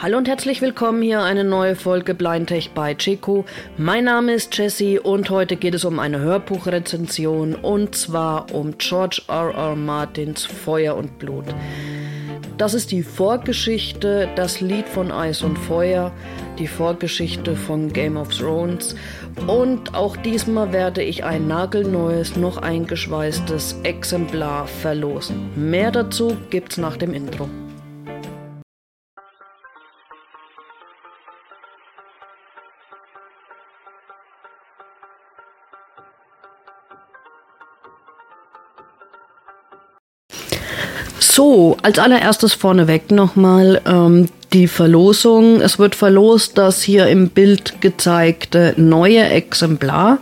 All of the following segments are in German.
Hallo und herzlich willkommen hier eine neue Folge Blindtech bei Chico. Mein Name ist Jesse und heute geht es um eine Hörbuchrezension und zwar um George R. R. Martins Feuer und Blut. Das ist die Vorgeschichte, das Lied von Eis und Feuer, die Vorgeschichte von Game of Thrones und auch diesmal werde ich ein nagelneues, noch eingeschweißtes Exemplar verlosen. Mehr dazu gibt's nach dem Intro. So, als allererstes vorneweg nochmal ähm, die Verlosung. Es wird verlost das hier im Bild gezeigte neue Exemplar.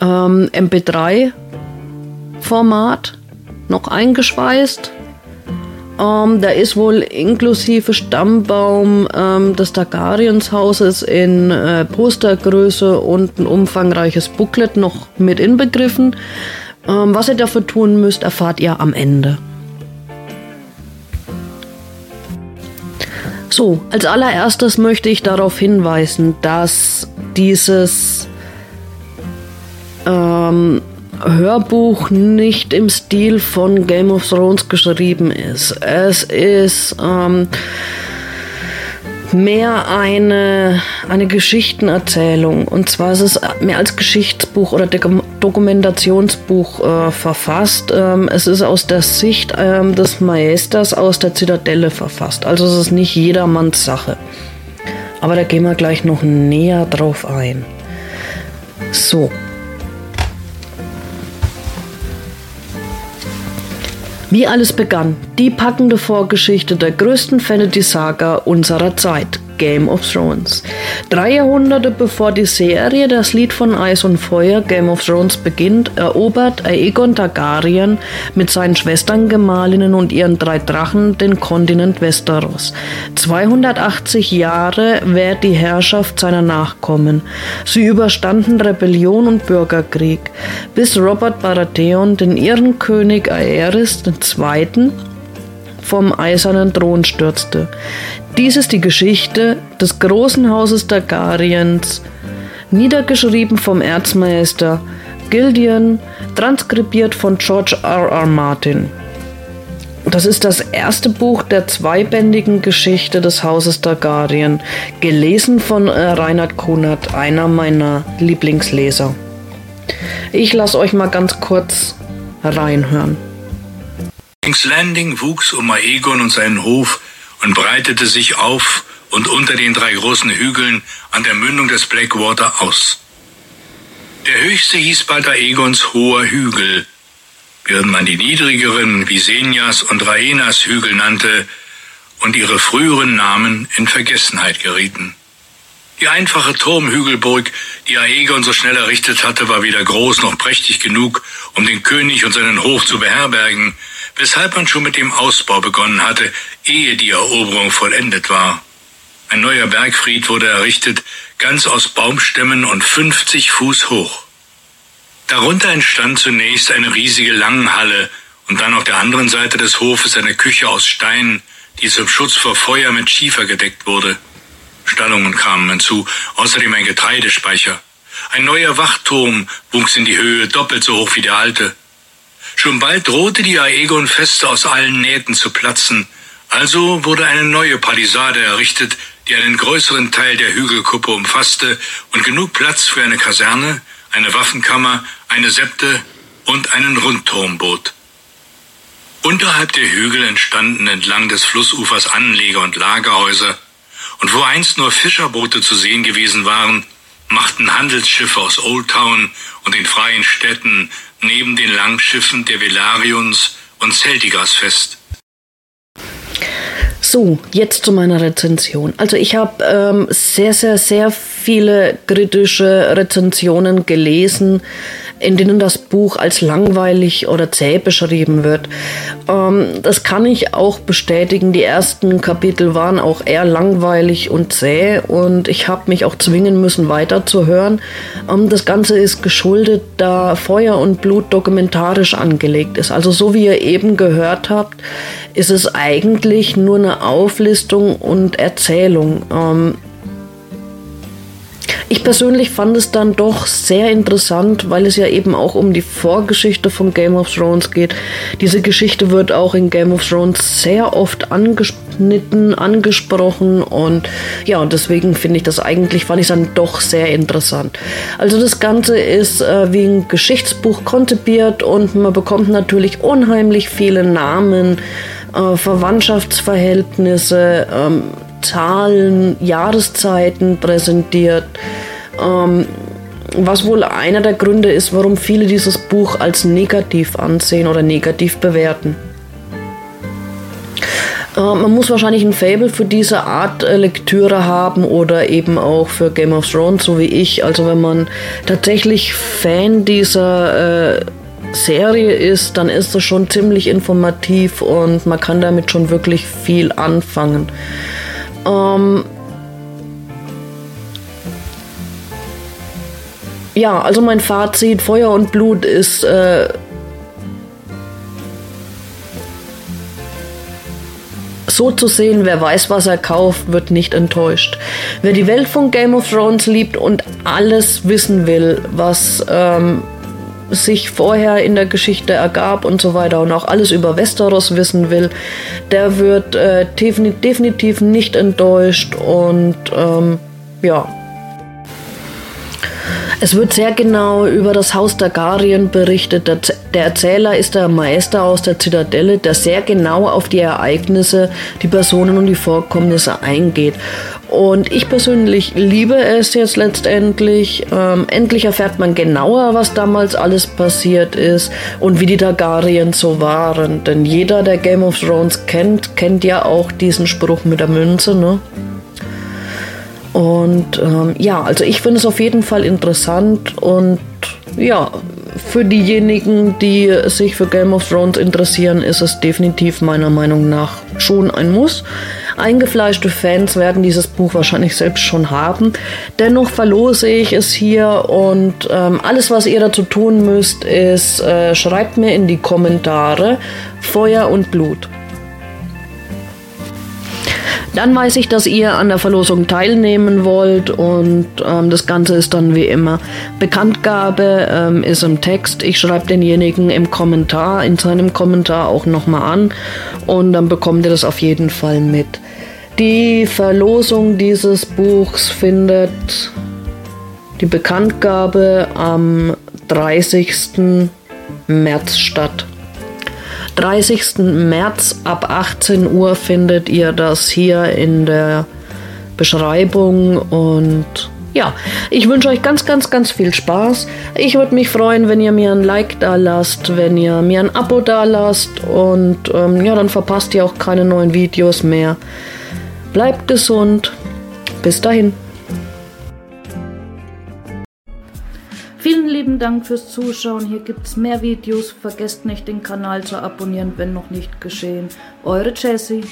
Ähm, MP3-Format, noch eingeschweißt. Ähm, da ist wohl inklusive Stammbaum ähm, des Targaryens-Hauses in äh, Postergröße und ein umfangreiches Booklet noch mit inbegriffen. Ähm, was ihr dafür tun müsst, erfahrt ihr am Ende. So, als allererstes möchte ich darauf hinweisen, dass dieses ähm, Hörbuch nicht im Stil von Game of Thrones geschrieben ist. Es ist ähm, mehr eine, eine Geschichtenerzählung. Und zwar ist es mehr als Geschichtsbuch oder Dokumentationsbuch äh, verfasst. Ähm, es ist aus der Sicht ähm, des Maesters aus der Zitadelle verfasst. Also es ist nicht jedermanns Sache. Aber da gehen wir gleich noch näher drauf ein. So. Wie alles begann, die packende Vorgeschichte der größten Fantasy-Saga unserer Zeit. Game of Thrones. Drei Jahrhunderte bevor die Serie Das Lied von Eis und Feuer Game of Thrones beginnt, erobert Aegon Targaryen mit seinen Schwestern Gemahlinnen und ihren drei Drachen den Kontinent Westeros. 280 Jahre währt die Herrschaft seiner Nachkommen. Sie überstanden Rebellion und Bürgerkrieg, bis Robert Baratheon den ihren König Aerys II vom eisernen Thron stürzte. Dies ist die Geschichte des großen Hauses Targaryens, niedergeschrieben vom Erzmeister Gildian, transkribiert von George R. R. Martin. Das ist das erste Buch der zweibändigen Geschichte des Hauses Targaryen, gelesen von äh, Reinhard Kunert, einer meiner Lieblingsleser. Ich lasse euch mal ganz kurz reinhören. King's Landing wuchs um Aegon und seinen Hof und breitete sich auf und unter den drei großen Hügeln an der Mündung des Blackwater aus. Der höchste hieß bald Aegons hoher Hügel, während man die niedrigeren Visenias und Raenas Hügel nannte und ihre früheren Namen in Vergessenheit gerieten. Die einfache Turmhügelburg, die Aegon so schnell errichtet hatte, war weder groß noch prächtig genug, um den König und seinen Hof zu beherbergen, weshalb man schon mit dem Ausbau begonnen hatte, ehe die Eroberung vollendet war. Ein neuer Bergfried wurde errichtet, ganz aus Baumstämmen und 50 Fuß hoch. Darunter entstand zunächst eine riesige Langhalle und dann auf der anderen Seite des Hofes eine Küche aus Stein, die zum Schutz vor Feuer mit Schiefer gedeckt wurde. Stallungen kamen hinzu, außerdem ein Getreidespeicher. Ein neuer Wachturm wuchs in die Höhe, doppelt so hoch wie der alte. Schon bald drohte die Aegon-Feste aus allen Nähten zu platzen, also wurde eine neue Palisade errichtet, die einen größeren Teil der Hügelkuppe umfasste und genug Platz für eine Kaserne, eine Waffenkammer, eine Septe und einen Rundturm bot. Unterhalb der Hügel entstanden entlang des Flussufers Anleger- und Lagerhäuser, und wo einst nur Fischerboote zu sehen gewesen waren, machten Handelsschiffe aus Old Town und den freien Städten neben den Langschiffen der Velarions und Celtigas fest. So, jetzt zu meiner Rezension. Also ich habe ähm, sehr, sehr, sehr viele kritische Rezensionen gelesen. In denen das Buch als langweilig oder zäh beschrieben wird. Ähm, das kann ich auch bestätigen. Die ersten Kapitel waren auch eher langweilig und zäh und ich habe mich auch zwingen müssen, weiterzuhören. Ähm, das Ganze ist geschuldet, da Feuer und Blut dokumentarisch angelegt ist. Also so wie ihr eben gehört habt, ist es eigentlich nur eine Auflistung und Erzählung. Ähm, ich persönlich fand es dann doch sehr interessant, weil es ja eben auch um die Vorgeschichte von Game of Thrones geht. Diese Geschichte wird auch in Game of Thrones sehr oft angeschnitten, angesprochen und ja, und deswegen finde ich das eigentlich, fand ich dann doch sehr interessant. Also das Ganze ist äh, wie ein Geschichtsbuch konzipiert und man bekommt natürlich unheimlich viele Namen, äh, Verwandtschaftsverhältnisse, ähm, Zahlen, Jahreszeiten präsentiert. Ähm, was wohl einer der Gründe ist, warum viele dieses Buch als negativ ansehen oder negativ bewerten. Äh, man muss wahrscheinlich ein Fable für diese Art äh, Lektüre haben oder eben auch für Game of Thrones, so wie ich. Also wenn man tatsächlich Fan dieser äh, Serie ist, dann ist es schon ziemlich informativ und man kann damit schon wirklich viel anfangen. Ähm ja, also mein Fazit, Feuer und Blut ist äh, so zu sehen, wer weiß, was er kauft, wird nicht enttäuscht. Wer die Welt von Game of Thrones liebt und alles wissen will, was ähm, sich vorher in der Geschichte ergab und so weiter und auch alles über Westeros wissen will, der wird äh, definitiv nicht enttäuscht und ähm, ja. Es wird sehr genau über das Haus Targaryen berichtet. Der Erzähler ist der Meister aus der Zitadelle, der sehr genau auf die Ereignisse, die Personen und die Vorkommnisse eingeht. Und ich persönlich liebe es jetzt letztendlich. Ähm, endlich erfährt man genauer, was damals alles passiert ist und wie die Targaryen so waren. Denn jeder, der Game of Thrones kennt, kennt ja auch diesen Spruch mit der Münze, ne? Und ähm, ja, also ich finde es auf jeden Fall interessant und ja, für diejenigen, die sich für Game of Thrones interessieren, ist es definitiv meiner Meinung nach schon ein Muss. Eingefleischte Fans werden dieses Buch wahrscheinlich selbst schon haben. Dennoch verlose ich es hier und ähm, alles, was ihr dazu tun müsst, ist, äh, schreibt mir in die Kommentare Feuer und Blut. Dann weiß ich, dass ihr an der Verlosung teilnehmen wollt und ähm, das Ganze ist dann wie immer. Bekanntgabe ähm, ist im Text. Ich schreibe denjenigen im Kommentar, in seinem Kommentar auch nochmal an und dann bekommt ihr das auf jeden Fall mit. Die Verlosung dieses Buchs findet die Bekanntgabe am 30. März statt. 30. März ab 18 Uhr findet ihr das hier in der Beschreibung und ja, ich wünsche euch ganz, ganz, ganz viel Spaß. Ich würde mich freuen, wenn ihr mir ein Like da lasst, wenn ihr mir ein Abo da lasst und ähm, ja, dann verpasst ihr auch keine neuen Videos mehr. Bleibt gesund. Bis dahin. Lieben Dank fürs Zuschauen. Hier gibt es mehr Videos. Vergesst nicht, den Kanal zu abonnieren, wenn noch nicht geschehen. Eure Jessie.